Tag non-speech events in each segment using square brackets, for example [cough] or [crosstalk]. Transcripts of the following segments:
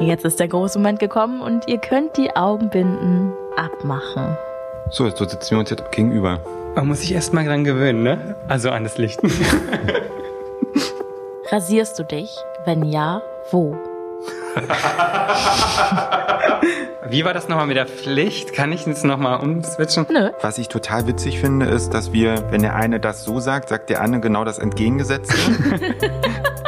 Jetzt ist der große Moment gekommen und ihr könnt die Augenbinden abmachen. So, so sitzen wir uns jetzt gegenüber. Man muss sich erst mal dran gewöhnen, ne? Also an das Licht. [laughs] Rasierst du dich? Wenn ja, wo? Wie war das nochmal mit der Pflicht? Kann ich jetzt nochmal umswitchen? Nö. Was ich total witzig finde, ist, dass wir, wenn der eine das so sagt, sagt der andere genau das Entgegengesetzte. [laughs]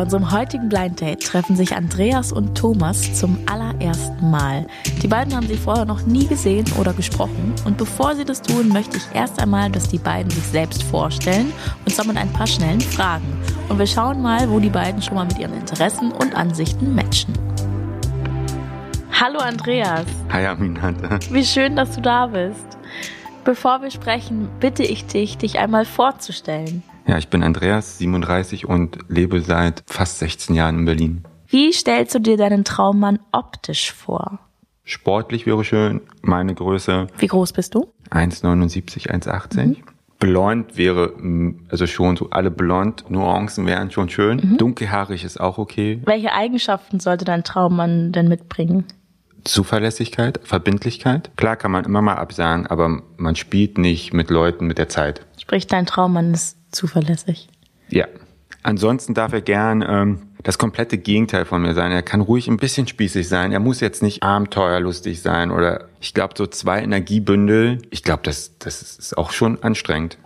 Bei unserem heutigen Blind Date treffen sich Andreas und Thomas zum allerersten Mal. Die beiden haben sich vorher noch nie gesehen oder gesprochen. Und bevor sie das tun, möchte ich erst einmal, dass die beiden sich selbst vorstellen und zwar mit ein paar schnellen Fragen. Und wir schauen mal, wo die beiden schon mal mit ihren Interessen und Ansichten matchen. Hallo Andreas, Hi Aminata. [laughs] wie schön, dass du da bist. Bevor wir sprechen, bitte ich dich, dich einmal vorzustellen. Ja, ich bin Andreas, 37 und lebe seit fast 16 Jahren in Berlin. Wie stellst du dir deinen Traummann optisch vor? Sportlich wäre schön, meine Größe Wie groß bist du? 1,79, 1,80. Blond wäre, mm, also schon so alle blond, Nuancen wären schon schön. Dunkelhaarig ist auch okay. Welche Eigenschaften sollte dein Traummann denn mitbringen? Zuverlässigkeit, Verbindlichkeit. Klar kann man immer mal absagen, aber man spielt nicht mit Leuten mit der Zeit. Sprich, dein Traummann ist zuverlässig. Ja. Ansonsten darf er gern ähm, das komplette Gegenteil von mir sein. Er kann ruhig ein bisschen spießig sein. Er muss jetzt nicht abenteuerlustig sein oder ich glaube so zwei Energiebündel. Ich glaube, das das ist auch schon anstrengend.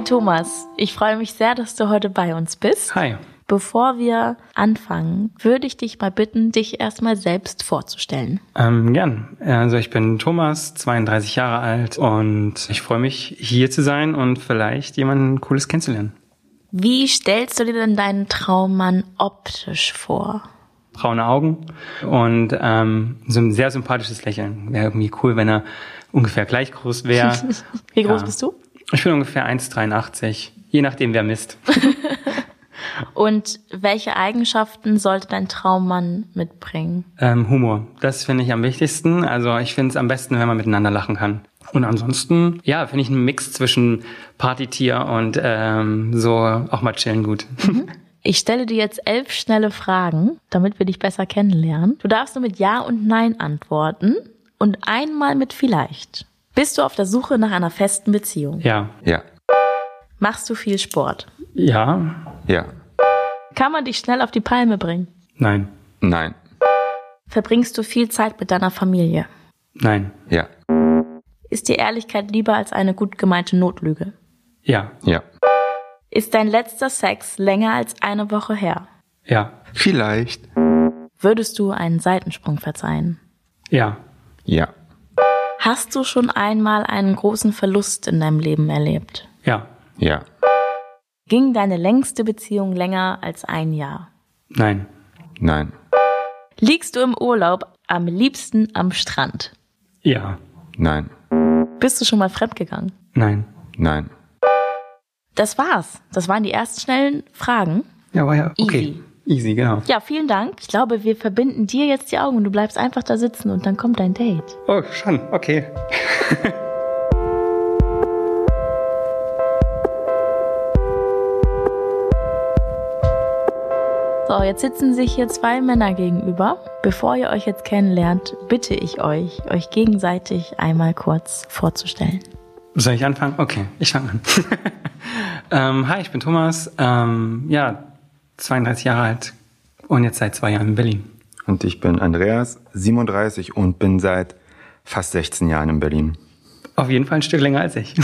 Hi Thomas, ich freue mich sehr, dass du heute bei uns bist. Hi. Bevor wir anfangen, würde ich dich mal bitten, dich erstmal selbst vorzustellen. Ähm, gern. Also ich bin Thomas, 32 Jahre alt und ich freue mich, hier zu sein und vielleicht jemanden Cooles kennenzulernen. Wie stellst du dir denn deinen Traummann optisch vor? Braune Augen und ähm, so ein sehr sympathisches Lächeln. Wäre irgendwie cool, wenn er ungefähr gleich groß wäre. [laughs] Wie groß Ja. bist du? Ich bin ungefähr 1,83, je nachdem wer misst. [laughs] Und welche Eigenschaften sollte dein Traummann mitbringen? Ähm, Humor, das finde ich am wichtigsten. Also ich finde es am besten, wenn man miteinander lachen kann. Und ansonsten, ja, finde ich einen Mix zwischen Partytier und ähm, so auch mal chillen gut. Ich stelle dir jetzt elf schnelle Fragen, damit wir dich besser kennenlernen. Du darfst nur mit Ja und Nein antworten und einmal mit vielleicht. Bist du auf der Suche nach einer festen Beziehung? ja, Ja, Machst du viel Sport? ja, ja, Kann man dich schnell auf die Palme bringen? nein, nein, Verbringst du viel Zeit mit deiner Familie? nein, ja, Ist dir Ehrlichkeit lieber als eine gut gemeinte Notlüge? ja, ja, Ist dein letzter Sex länger als eine Woche her? ja, vielleicht, Würdest du einen Seitensprung verzeihen? ja, ja, Hast du schon einmal einen großen Verlust in deinem Leben erlebt? ja, ja, Ging deine längste Beziehung länger als ein Jahr? nein, nein, Liegst du im Urlaub am liebsten am Strand? ja, nein, Bist du schon mal fremdgegangen? nein. nein. Das war's. Das waren die ersten schnellen Fragen. Ja, war ja okay. Easy. Easy, genau. Ja, vielen Dank. Ich glaube, wir verbinden dir jetzt die Augen und du bleibst einfach da sitzen und dann kommt dein Date. Oh, schon, okay. [laughs] So, jetzt sitzen sich hier zwei Männer gegenüber. Bevor ihr euch jetzt kennenlernt, bitte ich euch, euch gegenseitig einmal kurz vorzustellen. Soll ich anfangen? Okay, ich fange an. [laughs] ähm, hi, ich bin Thomas. Ähm, ja, 32 Jahre alt und jetzt seit zwei Jahren in Berlin. Und ich bin Andreas, 37 und bin seit fast 16 Jahren in Berlin. Auf jeden Fall ein Stück länger als ich.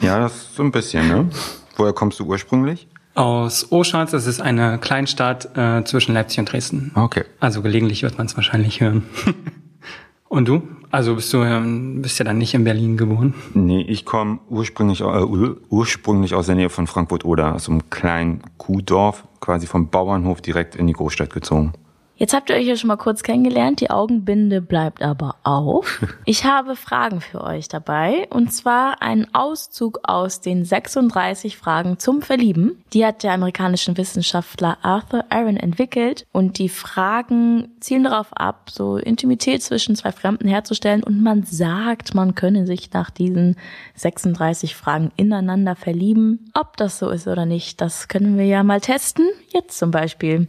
Ja, das ist so ein bisschen, ne? Woher kommst du ursprünglich? Aus Oschatz, das ist eine Kleinstadt äh, zwischen Leipzig und Dresden. Okay. Also gelegentlich wird man es wahrscheinlich hören. [laughs] und du? Also bist du ähm, bist ja dann nicht in Berlin geboren? Nee, ich komme ursprünglich, äh, ur ursprünglich aus der Nähe von Frankfurt-Oder, aus einem kleinen Kuhdorf, quasi vom Bauernhof direkt in die Großstadt gezogen. Jetzt habt ihr euch ja schon mal kurz kennengelernt. Die Augenbinde bleibt aber auf. [laughs] Ich habe Fragen für euch dabei. Und zwar einen Auszug aus den 36 Fragen zum Verlieben. Die hat der amerikanische Wissenschaftler Arthur Aaron entwickelt. Und die Fragen zielen darauf ab, so Intimität zwischen zwei Fremden herzustellen. Und man sagt, man könne sich nach diesen 36 Fragen ineinander verlieben. Ob das so ist oder nicht, das können wir ja mal testen. Jetzt zum Beispiel.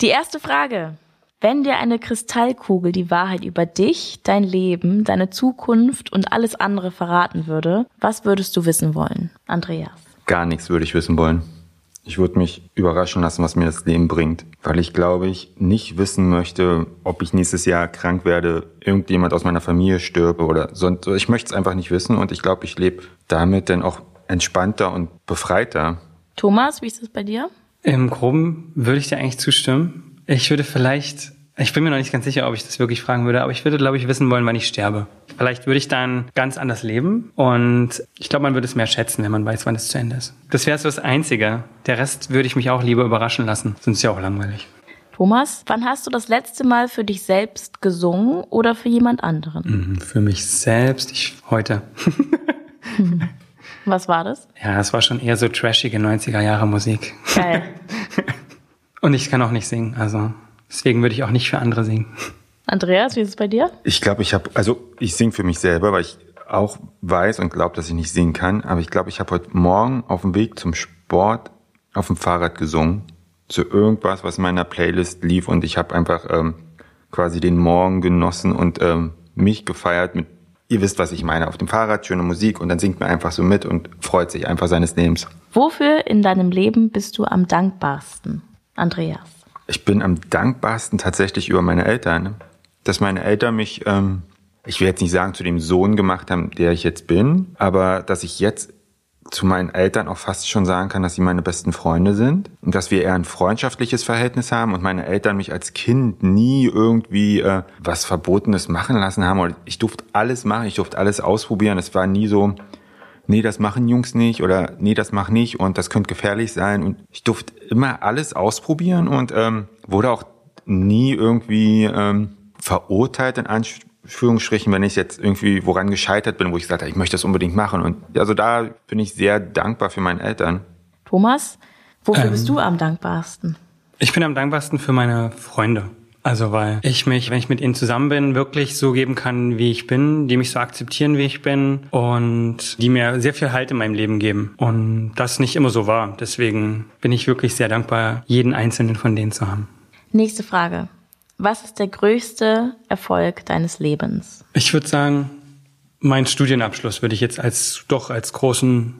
Die erste Frage. Wenn dir eine Kristallkugel die Wahrheit über dich, dein Leben, deine Zukunft und alles andere verraten würde, was würdest du wissen wollen, Andreas? Gar nichts würde ich wissen wollen. Ich würde mich überraschen lassen, was mir das Leben bringt, weil ich glaube, ich nicht wissen möchte, ob ich nächstes Jahr krank werde, irgendjemand aus meiner Familie stirbe oder sonst. Ich möchte es einfach nicht wissen und ich glaube, ich lebe damit dann auch entspannter und befreiter. Thomas, wie ist das bei dir? Im Groben würde ich dir eigentlich zustimmen. Ich würde vielleicht, ich bin mir noch nicht ganz sicher, ob ich das wirklich fragen würde, aber ich würde, glaube ich, wissen wollen, wann ich sterbe. Vielleicht würde ich dann ganz anders leben und ich glaube, man würde es mehr schätzen, wenn man weiß, wann es zu Ende ist. Das wäre so das Einzige. Der Rest würde ich mich auch lieber überraschen lassen, sonst ist ja auch langweilig. Thomas, wann hast du das letzte Mal für dich selbst gesungen oder für jemand anderen? Mhm, für mich selbst, ich heute. [laughs] [laughs] Was war das? Ja, es war schon eher so trashige 90er Jahre Musik. Geil. [laughs] Und ich kann auch nicht singen, also deswegen würde ich auch nicht für andere singen. Andreas, wie ist es bei dir? Ich glaube, ich habe, also ich singe für mich selber, weil ich auch weiß und glaube, dass ich nicht singen kann. Aber ich glaube, ich habe heute Morgen auf dem Weg zum Sport auf dem Fahrrad gesungen zu irgendwas, was in meiner Playlist lief und ich habe einfach ähm, quasi den Morgen genossen und ähm, mich gefeiert mit Ihr wisst, was ich meine. Auf dem Fahrrad, schöne Musik und dann singt man einfach so mit und freut sich einfach seines Lebens. Wofür in deinem Leben bist du am dankbarsten, Andreas? Ich bin am dankbarsten tatsächlich über meine Eltern. Dass meine Eltern mich, ähm, ich will jetzt nicht sagen, zu dem Sohn gemacht haben, der ich jetzt bin, aber dass ich jetzt zu meinen Eltern auch fast schon sagen kann, dass sie meine besten Freunde sind und dass wir eher ein freundschaftliches Verhältnis haben und meine Eltern mich als Kind nie irgendwie äh, was Verbotenes machen lassen haben. Ich durfte alles machen, ich durfte alles ausprobieren. Es war nie so, nee, das machen Jungs nicht oder nee, das mach nicht und das könnte gefährlich sein. Und ich durfte immer alles ausprobieren und ähm, wurde auch nie irgendwie ähm, verurteilt in Anspruch Führungsstrichen, wenn ich jetzt irgendwie woran gescheitert bin, wo ich gesagt habe, ich möchte das unbedingt machen. Und also da bin ich sehr dankbar für meine Eltern. Thomas, wofür ähm, bist du am dankbarsten? Ich bin am dankbarsten für meine Freunde. Also weil ich mich, wenn ich mit ihnen zusammen bin, wirklich so geben kann, wie ich bin, die mich so akzeptieren, wie ich bin und die mir sehr viel Halt in meinem Leben geben. Und das nicht immer so war. Deswegen bin ich wirklich sehr dankbar, jeden einzelnen von denen zu haben. Nächste Frage. Was ist der größte Erfolg deines Lebens? Ich würde sagen, mein Studienabschluss würde ich jetzt als doch als großen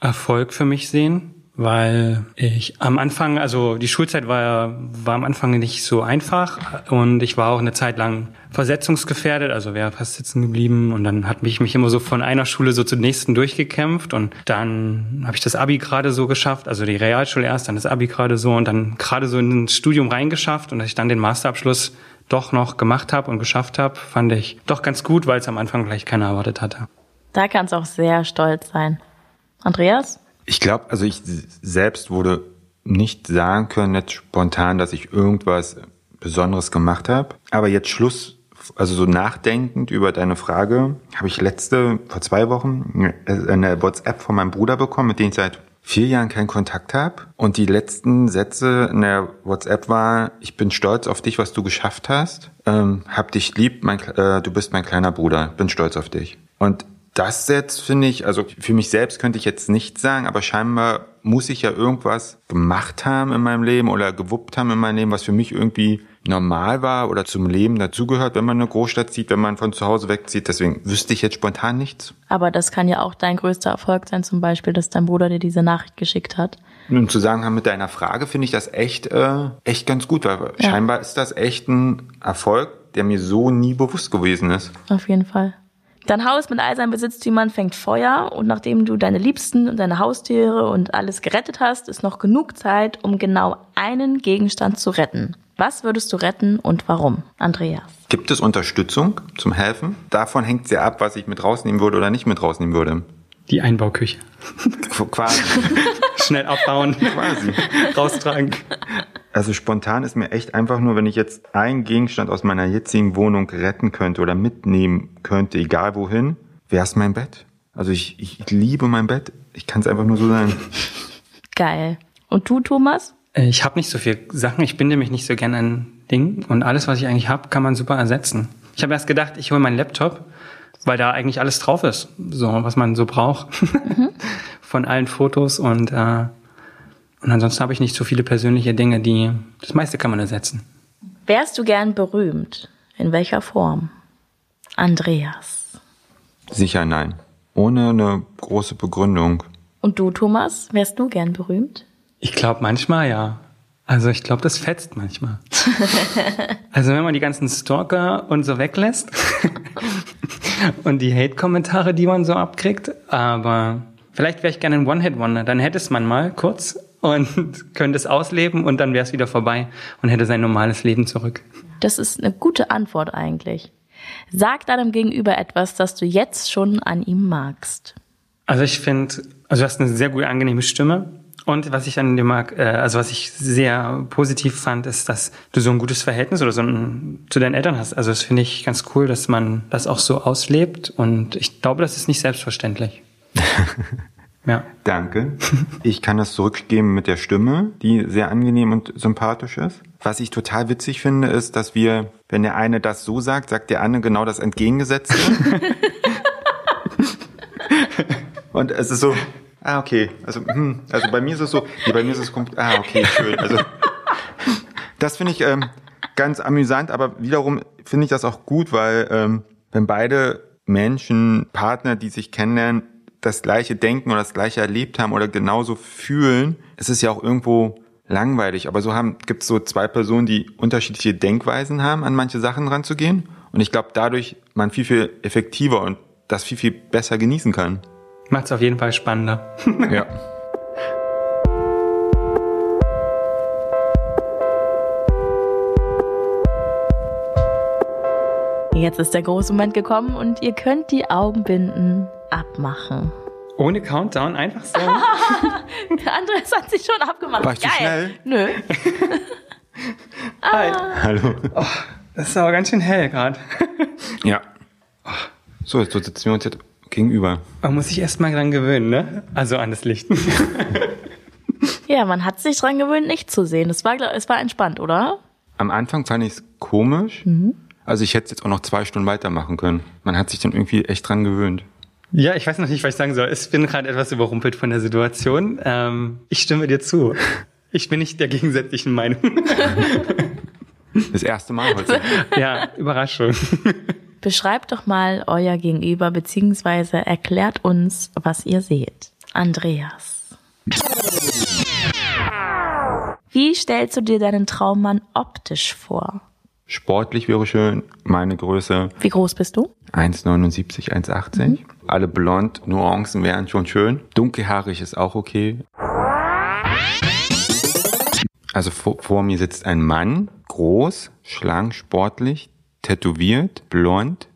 Erfolg für mich sehen weil ich am Anfang, also die Schulzeit war, war am Anfang nicht so einfach und ich war auch eine Zeit lang versetzungsgefährdet, also wäre fast sitzen geblieben und dann hat mich mich immer so von einer Schule so zur nächsten durchgekämpft und dann habe ich das Abi gerade so geschafft, also die Realschule erst, dann das Abi gerade so und dann gerade so ins Studium reingeschafft und dass ich dann den Masterabschluss doch noch gemacht habe und geschafft habe, fand ich doch ganz gut, weil es am Anfang vielleicht keiner erwartet hatte. Da kannst auch sehr stolz sein. Andreas? Ich glaube, also ich selbst wurde nicht sagen können, nicht spontan, dass ich irgendwas Besonderes gemacht habe. Aber jetzt Schluss, also so nachdenkend über deine Frage, habe ich letzte, vor zwei Wochen, eine WhatsApp von meinem Bruder bekommen, mit dem ich seit vier Jahren keinen Kontakt habe. Und die letzten Sätze in der WhatsApp war, ich bin stolz auf dich, was du geschafft hast. Ähm, hab dich lieb, mein, äh, du bist mein kleiner Bruder, bin stolz auf dich. Und das jetzt finde ich, also für mich selbst könnte ich jetzt nicht sagen, aber scheinbar muss ich ja irgendwas gemacht haben in meinem Leben oder gewuppt haben in meinem Leben, was für mich irgendwie normal war oder zum Leben dazugehört, wenn man eine Großstadt zieht, wenn man von zu Hause wegzieht. Deswegen wüsste ich jetzt spontan nichts. Aber das kann ja auch dein größter Erfolg sein, zum Beispiel, dass dein Bruder dir diese Nachricht geschickt hat. Nun zu sagen haben mit deiner Frage finde ich das echt, äh, echt ganz gut, weil ja. scheinbar ist das echt ein Erfolg, der mir so nie bewusst gewesen ist. Auf jeden Fall. Dein Haus mit all seinen Besitztümern fängt Feuer und nachdem du deine Liebsten und deine Haustiere und alles gerettet hast, ist noch genug Zeit, um genau einen Gegenstand zu retten. Was würdest du retten und warum, Andreas? Gibt es Unterstützung zum Helfen? Davon hängt sehr ab, was ich mit rausnehmen würde oder nicht mit rausnehmen würde. Die Einbauküche. Quasi. [laughs] Schnell abbauen. Quasi. Raustragen. Also spontan ist mir echt einfach nur, wenn ich jetzt einen Gegenstand aus meiner jetzigen Wohnung retten könnte oder mitnehmen könnte, egal wohin, wäre es mein Bett. Also ich, ich liebe mein Bett. Ich kann es einfach nur so sagen. [laughs] Geil. Und du, Thomas? Äh, Ich habe nicht so viel Sachen. Ich binde mich nicht so gerne an Dingen. Und alles, was ich eigentlich habe, kann man super ersetzen. Ich habe erst gedacht, ich hole meinen Laptop, weil da eigentlich alles drauf ist, so was man so braucht. [laughs] Von allen Fotos und äh, und ansonsten habe ich nicht so viele persönliche Dinge, die das meiste kann man ersetzen. Wärst du gern berühmt? In welcher Form? Andreas. Sicher nein. Ohne eine große Begründung. Und du, Thomas? Wärst du gern berühmt? Ich glaube manchmal ja. Also ich glaube, das fetzt manchmal. [laughs] also wenn man die ganzen Stalker und so weglässt [laughs] und die Hate-Kommentare, die man so abkriegt, aber vielleicht wäre ich gerne ein One-Hit-Wonder. Dann hätte es man mal kurz und könnte es ausleben und dann wäre es wieder vorbei und hätte sein normales Leben zurück. Das ist eine gute Antwort eigentlich. Sag deinem Gegenüber etwas, das du jetzt schon an ihm magst. Also ich finde, also du hast eine sehr gute, angenehme Stimme. Und was ich an dir mag, äh, also was ich sehr positiv fand, ist, dass du so ein gutes Verhältnis oder so ein, zu deinen Eltern hast. Also das finde ich ganz cool, dass man das auch so auslebt. Und ich glaube, das ist nicht selbstverständlich. [laughs] ja. Danke. [laughs] Ich kann das zurückgeben mit der Stimme, die sehr angenehm und sympathisch ist. Was ich total witzig finde, ist, dass wir, wenn der eine das so sagt, sagt der andere genau das Entgegengesetzte. [laughs] und es ist so, ah, okay. Also, hm, also bei mir ist es so, nee, bei mir ist es, kommt, ah, okay, schön. Also, das finde ich ähm, ganz amüsant, aber wiederum finde ich das auch gut, weil ähm, wenn beide Menschen, Partner, die sich kennenlernen, das gleiche denken oder das gleiche erlebt haben oder genauso fühlen, es ist ja auch irgendwo langweilig. Aber so haben gibt es so zwei Personen, die unterschiedliche Denkweisen haben, an manche Sachen ranzugehen. Und ich glaube, dadurch man viel, viel effektiver und das viel, viel besser genießen kann. Macht es auf jeden Fall spannender. [laughs] [laughs] Ja. Jetzt ist der große Moment gekommen und ihr könnt die Augenbinden abmachen. Ohne Countdown, einfach so. [laughs] Andreas hat sich schon abgemacht. War ich zu schnell? Nö. [laughs] Hi. Hallo. Das ist aber ganz schön hell gerade. [laughs] Ja. So, jetzt sitzen wir uns jetzt gegenüber. Man muss sich erst mal dran gewöhnen, ne? Also an das Licht. Ja, man hat sich dran gewöhnt, nicht zu sehen. Es war, es war entspannt, oder? Am Anfang fand ich es komisch. Also ich hätte es jetzt auch noch zwei Stunden weitermachen können. Man hat sich dann irgendwie echt dran gewöhnt. Ja, ich weiß noch nicht, was ich sagen soll. Ich bin gerade etwas überrumpelt von der Situation. Ähm, ich stimme dir zu. Ich bin nicht der gegensätzlichen Meinung. [laughs] Das erste Mal heute. ja, Überraschung. Beschreibt doch mal euer Gegenüber, beziehungsweise erklärt uns, was ihr seht. Andreas. Wie stellst du dir deinen Traummann optisch vor? Sportlich wäre schön. Meine Größe Wie groß bist du? 1,79, 1,80. Alle blond, Nuancen wären schon schön. Dunkelhaarig ist auch okay. Also vor, vor mir sitzt ein Mann, groß, schlank, sportlich, tätowiert, blond,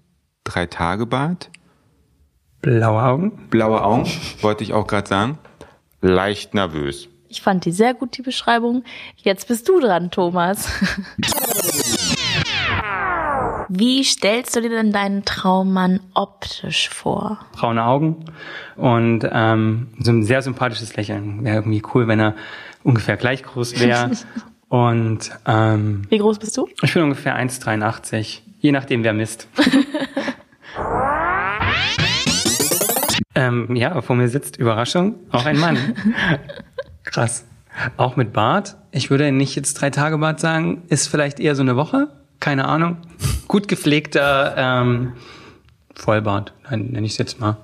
drei Tage Bart, Blaue Augen. blaue Augen, wollte ich auch gerade sagen, leicht nervös. Ich fand die sehr gut, die Beschreibung. Jetzt bist du dran, Thomas. [laughs] Wie stellst du dir denn deinen Traummann optisch vor? braune Augen und ähm, so ein sehr sympathisches Lächeln. Wäre irgendwie cool, wenn er ungefähr gleich groß wäre. [laughs] und ähm, Wie groß bist du? ich bin ungefähr 1,83, je nachdem wer misst. [laughs] ähm, ja, vor mir sitzt Überraschung, auch ein Mann. [laughs] Krass. Auch mit Bart. Ich würde nicht jetzt drei Tage Bart sagen, ist vielleicht eher so eine Woche. Keine Ahnung. Gut gepflegter ähm, Vollbart, nein, nenne ich es jetzt mal.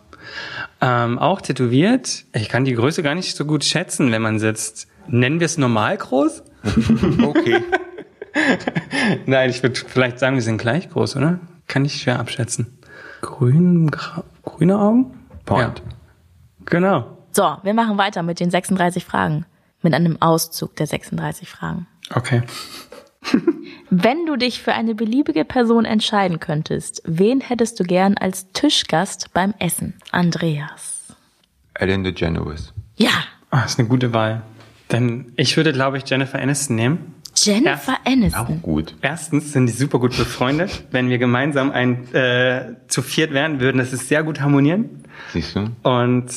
Ähm, auch tätowiert. Ich kann die Größe gar nicht so gut schätzen, wenn man sitzt. Nennen wir es normal groß? [laughs] Okay. [laughs] Nein, ich würde vielleicht sagen, wir sind gleich groß, oder? Kann ich schwer abschätzen. Grün, grüne Augen? Point. Ja. Genau. So, wir machen weiter mit den 36 Fragen. Mit einem Auszug der 36 Fragen. Okay. Wenn du dich für eine beliebige Person entscheiden könntest, wen hättest du gern als Tischgast beim Essen? Andreas. Ellen DeGeneres. Ja, Ah, ist eine gute Wahl. Denn ich würde, glaube ich, Jennifer Aniston nehmen. Jennifer Ja, Aniston. Gut. Erstens sind die super gut befreundet. Wenn wir gemeinsam ein äh, zu viert wären, würden das ist sehr gut harmonieren. Siehst du? Und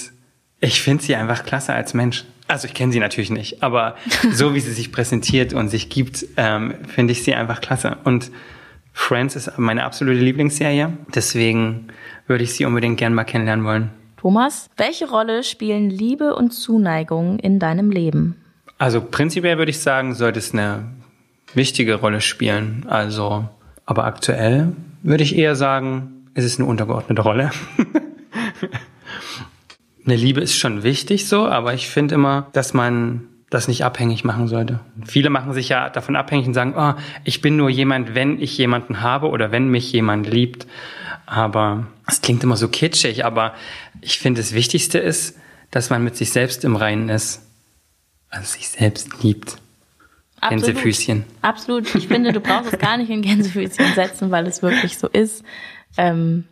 ich finde sie einfach klasse als Mensch. Also ich kenne sie natürlich nicht, aber [laughs] so wie sie sich präsentiert und sich gibt, ähm, finde ich sie einfach klasse. Und Friends ist meine absolute Lieblingsserie. Deswegen würde ich sie unbedingt gern mal kennenlernen wollen. Thomas, welche Rolle spielen Liebe und Zuneigung in deinem Leben? Also prinzipiell würde ich sagen, sollte es eine wichtige Rolle spielen. Also, aber aktuell würde ich eher sagen, es ist eine untergeordnete Rolle. [laughs] eine Liebe ist schon wichtig so, aber ich finde immer, dass man das nicht abhängig machen sollte. Viele machen sich ja davon abhängig und sagen, oh, ich bin nur jemand, wenn ich jemanden habe oder wenn mich jemand liebt. Aber es klingt immer so kitschig, aber ich finde, das Wichtigste ist, dass man mit sich selbst im Reinen ist. Also sich selbst liebt. Gänsefüßchen. Absolut. Ich finde, du brauchst es gar nicht in Gänsefüßchen setzen, weil es wirklich so ist. Ähm,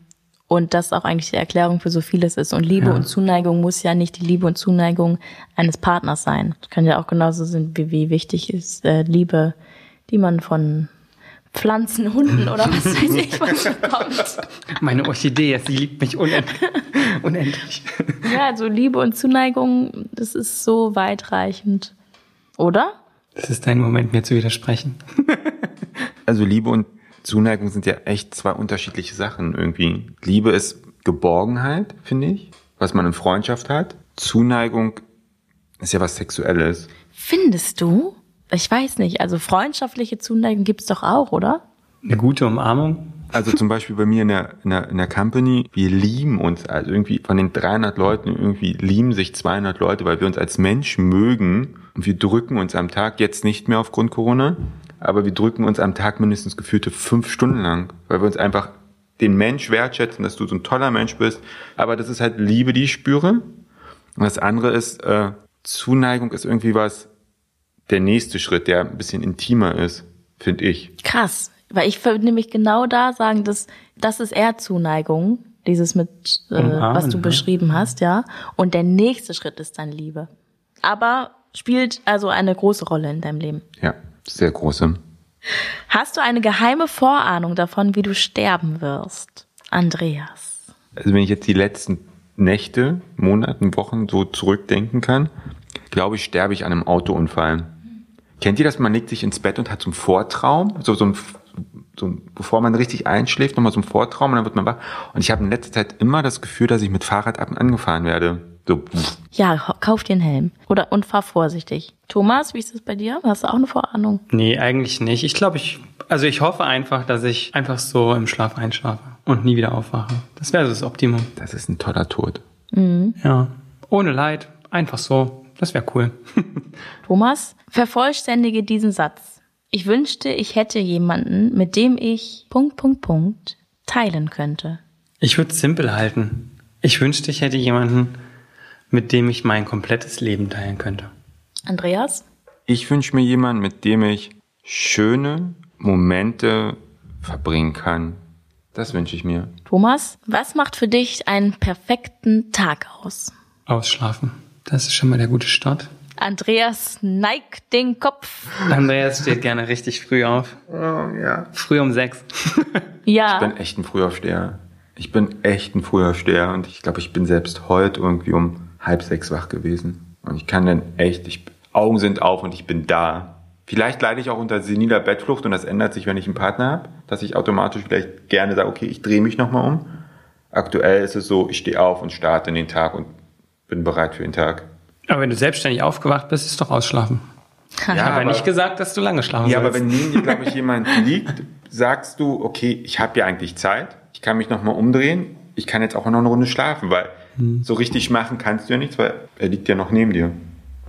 und das auch eigentlich die Erklärung für so vieles ist. Und Liebe Ja. und Zuneigung muss ja nicht die Liebe und Zuneigung eines Partners sein. Das kann ja auch genauso sein, wie, wie wichtig ist äh, Liebe, die man von Pflanzen, Hunden oder was weiß ich [laughs] was bekommt. Meine Orchidee, sie liebt mich unendlich. [laughs] unendlich. Ja, also Liebe und Zuneigung, das ist so weitreichend. Oder? Das ist dein Moment, mir zu widersprechen. [laughs] Also Liebe und Zuneigung sind ja echt zwei unterschiedliche Sachen irgendwie. Liebe ist Geborgenheit, finde ich, was man in Freundschaft hat. Zuneigung ist ja was Sexuelles. Findest du? Ich weiß nicht. Also freundschaftliche Zuneigung gibt's doch auch, oder? Eine gute Umarmung. Also zum Beispiel bei mir in der, in der, in der Company, wir lieben uns, also irgendwie von den 300 Leuten irgendwie lieben sich 200 Leute, weil wir uns als Mensch mögen und wir drücken uns am Tag, jetzt nicht mehr aufgrund Corona, aber wir drücken uns am Tag mindestens gefühlte fünf Stunden lang, weil wir uns einfach den Mensch wertschätzen, dass du so ein toller Mensch bist. Aber das ist halt Liebe, die ich spüre. Und das andere ist, äh, Zuneigung ist irgendwie was, der nächste Schritt, der ein bisschen intimer ist, finde ich. Krass. Weil ich würde nämlich genau da sagen, dass das ist eher Zuneigung, dieses mit, äh, Umarmen, was du ne? beschrieben hast, ja. Und der nächste Schritt ist dann Liebe. Aber spielt also eine große Rolle in deinem Leben. Ja, sehr große. Hast du eine geheime Vorahnung davon, wie du sterben wirst? Andreas. also wenn ich jetzt die letzten Nächte, Monaten, Wochen so zurückdenken kann, glaube ich, sterbe ich an einem Autounfall. Kennt ihr das? Man legt sich ins Bett und hat so einen Vortraum, so, so ein, so bevor man richtig einschläft, nochmal so ein Vortraum und dann wird man wach. Und ich habe in letzter Zeit immer das Gefühl, dass ich mit Fahrrad ab und angefahren werde. So. Ja, kauf dir einen Helm. Oder und fahr vorsichtig. Thomas, wie ist das bei dir? Hast du auch eine Vorahnung? Nee, eigentlich nicht. Ich glaube, ich, also ich hoffe einfach, dass ich einfach so im Schlaf einschlafe und nie wieder aufwache. Das wäre so das Optimum. das ist ein toller Tod. Ja. Ohne Leid. Einfach so. Das wäre cool. [laughs] Thomas, vervollständige diesen Satz. Ich wünschte, ich hätte jemanden, mit dem ich Punkt, Punkt, Punkt teilen könnte. Ich würde es simpel halten. Ich wünschte, ich hätte jemanden, mit dem ich mein komplettes Leben teilen könnte. Andreas? Ich wünsche mir jemanden, mit dem ich schöne Momente verbringen kann. Das wünsche ich mir. Thomas, was macht für dich einen perfekten Tag aus? Ausschlafen. Das ist schon mal der gute Start. Andreas neigt den Kopf. Andreas steht gerne richtig früh auf. Oh, ja. Früh um sechs. [laughs] Ja. Ich bin echt ein Frühaufsteher. Ich bin echt ein Frühaufsteher und ich glaube, ich bin selbst heute irgendwie um halb sechs wach gewesen. Und ich kann dann echt, ich, Augen sind auf und ich bin da. Vielleicht leide ich auch unter seniler Bettflucht und das ändert sich, wenn ich einen Partner habe, dass ich automatisch vielleicht gerne sage, okay, ich drehe mich nochmal um. Aktuell ist es so, ich stehe auf und starte in den Tag und bin bereit für den Tag. Aber wenn du selbstständig aufgewacht bist, ist doch ausschlafen. [laughs] Ja, Ich habe aber- nicht gesagt, dass du lange schlafen Ja, aber sollst. wenn neben dir, glaube ich, jemand [laughs] liegt, sagst du, okay, ich habe ja eigentlich Zeit, ich kann mich nochmal umdrehen, ich kann jetzt auch noch eine Runde schlafen, weil so richtig machen kannst du ja nichts, weil er liegt ja noch neben dir.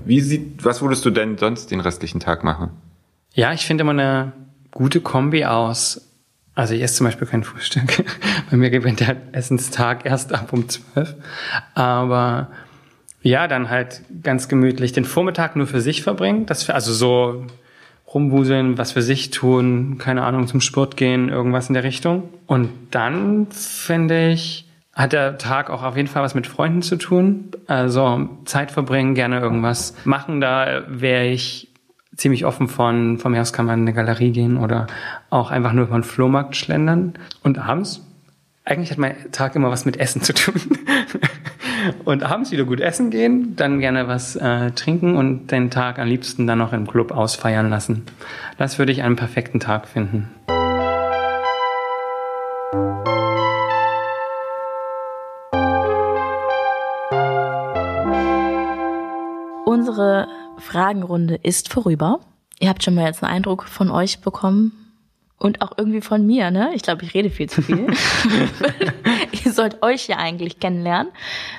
Wie sieht, was würdest du denn sonst den restlichen Tag machen? Ja, ich finde immer eine gute Kombi aus. Also ich esse zum Beispiel kein Frühstück. [laughs] Bei mir gewinnt der Essenstag erst ab um zwölf. Aber ja, dann halt ganz gemütlich den Vormittag nur für sich verbringen. Das, also so rumwuseln, was für sich tun, keine Ahnung, zum Sport gehen, irgendwas in der Richtung. Und dann finde ich, hat der Tag auch auf jeden Fall was mit Freunden zu tun. Also Zeit verbringen, gerne irgendwas machen. Da wäre ich ziemlich offen von, von mir aus kann man in eine Galerie gehen oder auch einfach nur über den Flohmarkt schlendern. Und abends, eigentlich hat mein Tag immer was mit Essen zu tun. [laughs] und abends wieder gut essen gehen, dann gerne was äh, trinken und den Tag am liebsten dann noch im Club ausfeiern lassen. Das würde ich einen perfekten Tag finden. Unsere Fragenrunde ist vorüber. Ihr habt schon mal jetzt einen Eindruck von euch bekommen und auch irgendwie von mir, ne? Ich glaube, ich rede viel zu viel. [laughs] ihr sollt euch ja eigentlich kennenlernen.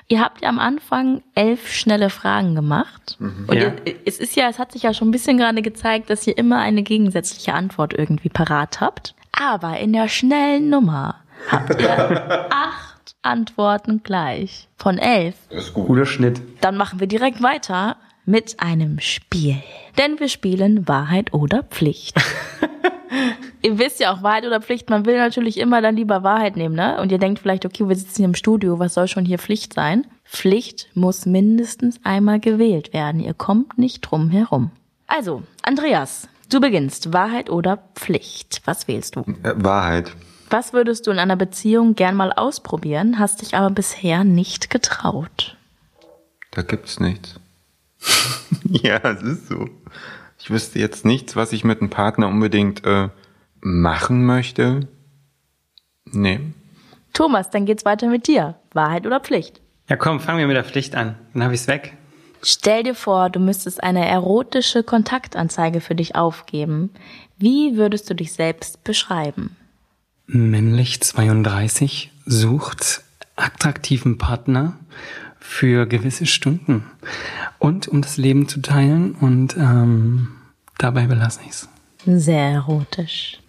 Ihr habt ja am Anfang elf schnelle Fragen gemacht. Mhm. Und ja. ihr, es ist ja, es hat sich ja schon ein bisschen gerade gezeigt, dass ihr immer eine gegensätzliche Antwort irgendwie parat habt. Aber in der schnellen Nummer habt ihr [laughs] acht Antworten gleich. Von elf. Das ist gut. Guter Schnitt. Dann machen wir direkt weiter mit einem Spiel. Denn wir spielen Wahrheit oder Pflicht. [laughs] ihr wisst ja auch Wahrheit oder Pflicht, man will natürlich immer dann lieber Wahrheit nehmen, ne? Und ihr denkt vielleicht, okay, wir sitzen hier im Studio, was soll schon hier Pflicht sein? Pflicht muss mindestens einmal gewählt werden. Ihr kommt nicht drum herum. Also, Andreas, du beginnst. Wahrheit oder Pflicht? Was wählst du? Äh, Wahrheit. Was würdest du in einer Beziehung gern mal ausprobieren, hast dich aber bisher nicht getraut? Da gibt's nichts. [laughs] ja, es ist so. Ich wüsste jetzt nichts, was ich mit einem Partner unbedingt äh, machen möchte. Nee. Thomas, dann geht's weiter mit dir. Wahrheit oder Pflicht? Ja, komm, fangen wir mit der Pflicht an. Dann habe ich's weg. Stell dir vor, du müsstest eine erotische Kontaktanzeige für dich aufgeben. Wie würdest du dich selbst beschreiben? Männlich 32 sucht attraktiven Partner für gewisse Stunden und um das Leben zu teilen und ähm, dabei belasse ich es. Sehr erotisch.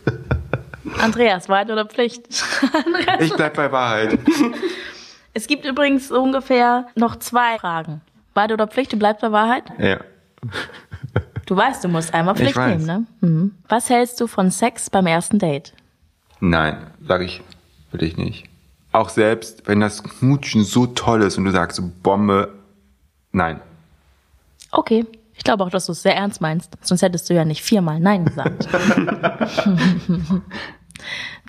[laughs] Andreas, Wahrheit oder Pflicht? [laughs] ich bleib bei Wahrheit. Es gibt übrigens ungefähr noch zwei Fragen. Wahrheit oder Pflicht, du bleibst bei Wahrheit? Ja. Du weißt, du musst einmal Pflicht nehmen, ne? Mhm. Was hältst du von Sex beim ersten Date? Nein, sag ich, will ich nicht auch selbst, wenn das Knutschen so toll ist und du sagst Bombe, nein. Okay. Ich glaube auch, dass du es sehr ernst meinst. Sonst hättest du ja nicht viermal Nein gesagt. [laughs]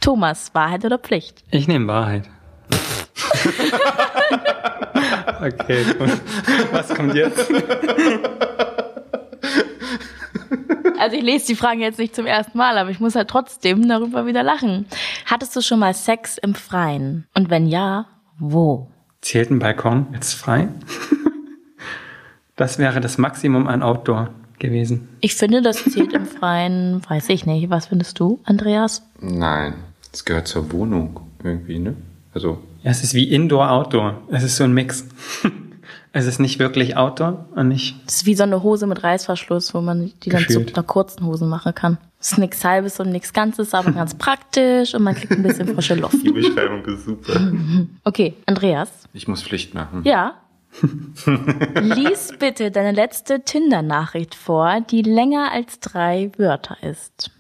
Thomas, Wahrheit oder Pflicht? Ich nehme Wahrheit. [laughs] okay, was kommt jetzt? [laughs] Also ich lese die Fragen jetzt nicht zum ersten Mal, aber ich muss halt trotzdem darüber wieder lachen. Hattest du schon mal Sex im Freien? Und wenn ja, wo? Zählt ein Balkon jetzt frei? Das wäre das Maximum an Outdoor gewesen. Ich finde, das zählt im Freien, weiß ich nicht. Was findest du, Andreas? Nein, das gehört zur Wohnung irgendwie, ne? Also. Ja, es ist wie Indoor-Outdoor. Es ist so ein Mix. [laughs] Es ist nicht wirklich Outdoor und nicht. Es ist wie so eine Hose mit Reißverschluss, wo man die dann zu einer kurzen Hose machen kann. Es ist nichts halbes und nichts ganzes, aber ganz praktisch und man kriegt ein bisschen frische [laughs] Luft. Die Beschreibung ist super. Okay, Andreas. Ich muss Pflicht machen. Ja. [laughs] Lies bitte deine letzte Tinder-Nachricht vor, die länger als drei Wörter ist.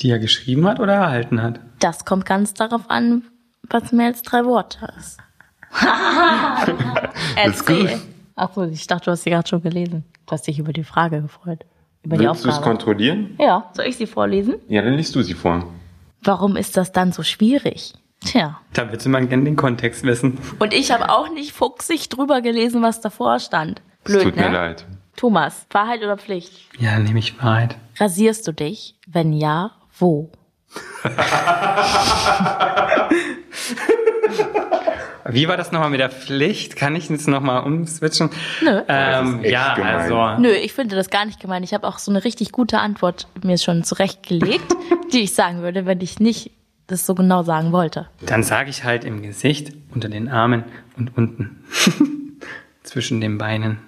Die er geschrieben hat oder erhalten hat? Das kommt ganz darauf an, was mehr als drei Worte ist. [laughs] Erzähl. Achso, ich dachte, du hast sie gerade schon gelesen. Du hast dich über die Frage gefreut. Über Willst die Aufgabe. du es kontrollieren? Ja. Soll ich sie vorlesen? Ja, dann liest du sie vor. Warum ist das dann so schwierig? Tja. Da würde man gerne den Kontext wissen. Und ich habe auch nicht fuchsig drüber gelesen, was davor stand. Blöd, tut ne? mir leid. Thomas, Wahrheit oder Pflicht? Ja, nehme ich Wahrheit. Rasierst du dich? Wenn ja, wo? [laughs] Wie war das nochmal mit der Pflicht? Kann ich jetzt nochmal umswitchen? Nö. Ähm, ja, gemein. also. Nö, ich finde das gar nicht gemein. Ich habe auch so eine richtig gute Antwort mir schon zurechtgelegt, [laughs] die ich sagen würde, wenn ich nicht das so genau sagen wollte. Dann sage ich halt im Gesicht, unter den Armen und unten. [laughs] Zwischen den Beinen.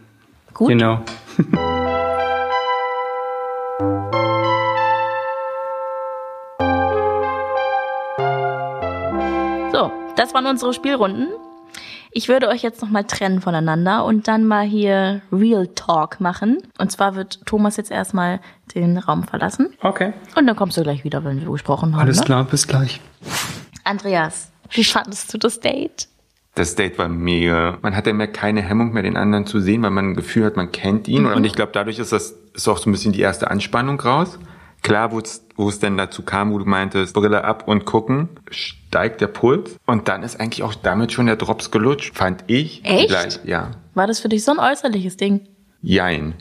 Gut. Genau. [laughs] Das waren unsere Spielrunden. Ich würde euch jetzt nochmal trennen voneinander und dann mal hier Real Talk machen. Und zwar wird Thomas jetzt erstmal den Raum verlassen. Okay. Und dann kommst du gleich wieder, wenn wir gesprochen haben. Alles ne? klar, bis gleich. Andreas, wie fandest du das Date? Das Date war mega. Man hatte mehr keine Hemmung mehr, den anderen zu sehen, weil man ein Gefühl hat, man kennt ihn. Und ich glaube, dadurch ist das ist auch so ein bisschen die erste Anspannung raus. Klar, wo es wo es denn dazu kam, wo du meintest, Brille ab und gucken, steigt der Puls. Und dann ist eigentlich auch damit schon der Drops gelutscht, fand ich. Echt? Gleich, ja. War das für dich so ein äußerliches Ding? Jein.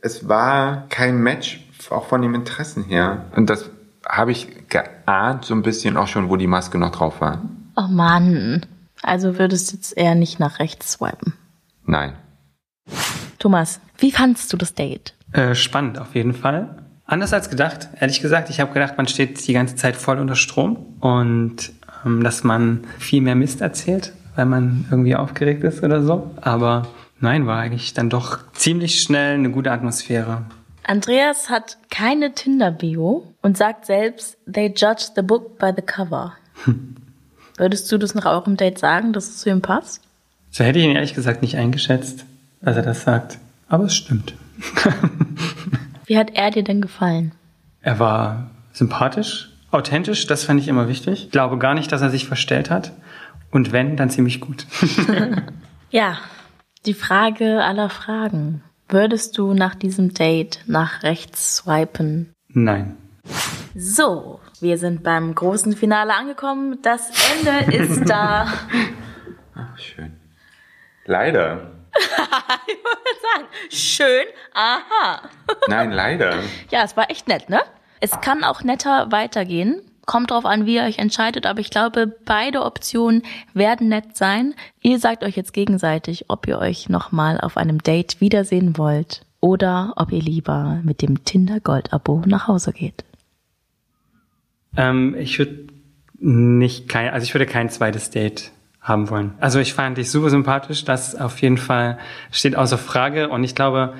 Es war kein Match, auch von den Interessen her. Und das habe ich geahnt, so ein bisschen auch schon, wo die Maske noch drauf war. Oh Mann. Also würdest du jetzt eher nicht nach rechts swipen. Nein. Thomas, wie fandst du das Date? Äh, spannend auf jeden Fall. Anders als gedacht, ehrlich gesagt. Ich habe gedacht, man steht die ganze Zeit voll unter Strom und ähm, dass man viel mehr Mist erzählt, weil man irgendwie aufgeregt ist oder so. Aber nein, war eigentlich dann doch ziemlich schnell eine gute Atmosphäre. Andreas hat keine Tinder-Bio und sagt selbst, they judge the book by the cover. [laughs] Würdest du das nach eurem Date sagen, dass es zu ihm passt? So hätte ich ihn ehrlich gesagt nicht eingeschätzt, als er das sagt. Aber es stimmt. [laughs] Wie hat er dir denn gefallen? Er war sympathisch, authentisch, das fand ich immer wichtig. Ich glaube gar nicht, dass er sich verstellt hat. Und wenn, dann ziemlich gut. [laughs] [laughs] Ja, die Frage aller Fragen. Würdest du nach diesem Date nach rechts swipen? Nein. So, wir sind beim großen Finale angekommen. Das Ende ist [laughs] da. Ach, schön. Leider. [laughs] ich wollte sagen, schön, aha. Nein, leider. Ja, es war echt nett, ne? Es kann auch netter weitergehen. Kommt drauf an, wie ihr euch entscheidet, aber ich glaube, beide Optionen werden nett sein. Ihr sagt euch jetzt gegenseitig, ob ihr euch nochmal auf einem Date wiedersehen wollt oder ob ihr lieber mit dem Tinder Gold Abo nach Hause geht. Ähm, ich würde nicht kein, also ich würde kein zweites Date haben wollen. Also ich fand dich super sympathisch, das auf jeden Fall steht außer Frage und ich glaube,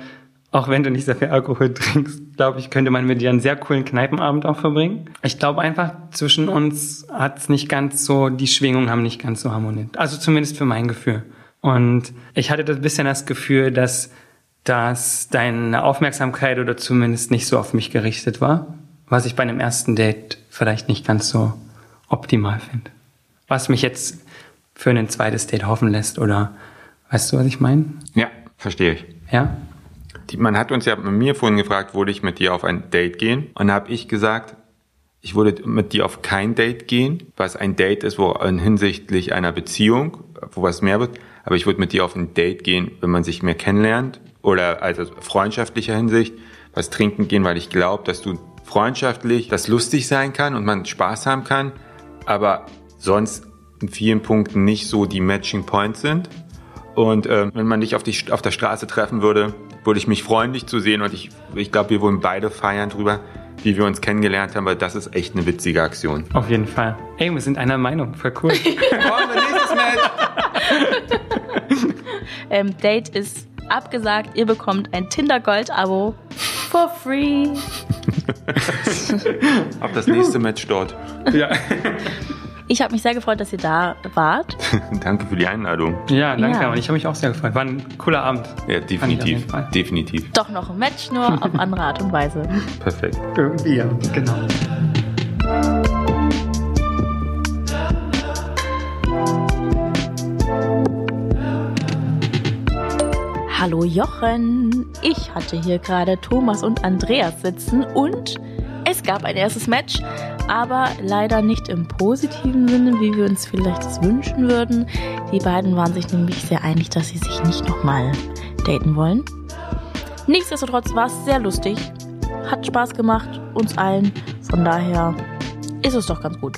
auch wenn du nicht sehr viel Alkohol [laughs] trinkst, glaube ich, könnte man mit dir einen sehr coolen Kneipenabend auch verbringen. Ich glaube einfach, zwischen uns hat's nicht ganz so, die Schwingungen haben nicht ganz so harmoniert. Also zumindest für mein Gefühl. Und ich hatte ein bisschen das Gefühl, dass, dass deine Aufmerksamkeit oder zumindest nicht so auf mich gerichtet war, was ich bei einem ersten Date vielleicht nicht ganz so optimal finde. Was mich jetzt für ein zweites Date hoffen lässt oder weißt du, was ich meine? Ja, verstehe ich. Ja? Man hat uns ja mit mir vorhin gefragt, würde ich mit dir auf ein Date gehen? Und da habe ich gesagt, ich würde mit dir auf kein Date gehen, was ein Date ist, wo in hinsichtlich einer Beziehung, wo was mehr wird. Aber ich würde mit dir auf ein Date gehen, wenn man sich mehr kennenlernt oder also freundschaftlicher Hinsicht, was trinken gehen, weil ich glaube, dass du freundschaftlich das lustig sein kann und man Spaß haben kann, aber sonst in vielen Punkten nicht so die Matching Points sind. Und äh, wenn man dich auf, die, auf der Straße treffen würde, würde ich mich freuen, dich zu sehen. Und ich, ich glaube, wir wollen beide feiern drüber, wie wir uns kennengelernt haben, weil das ist echt eine witzige Aktion. Auf jeden Fall. Ey, wir sind einer Meinung. Voll cool. [laughs] nächstes Match! [laughs] Ähm, Date ist abgesagt. Ihr bekommt ein Tinder Gold Abo for free. [laughs] Auf das nächste Match dort. ja. Ich habe mich sehr gefreut, dass ihr da wart. [laughs] Danke für die Einladung. ja, danke. Ja. Und ich habe mich auch sehr gefreut. War ein cooler Abend. Ja, definitiv. Definitiv. Doch noch ein Match, nur auf [laughs] andere Art und Weise. Perfekt. Irgendwie, ja. Genau. Hallo Jochen. Ich hatte hier gerade Thomas und Andreas sitzen und es gab ein erstes Match, aber leider nicht im positiven Sinne, wie wir uns vielleicht das wünschen würden. Die beiden waren sich nämlich sehr einig, dass sie sich nicht nochmal daten wollen. Nichtsdestotrotz war es sehr lustig, hat Spaß gemacht, uns allen. Von daher ist es doch ganz gut.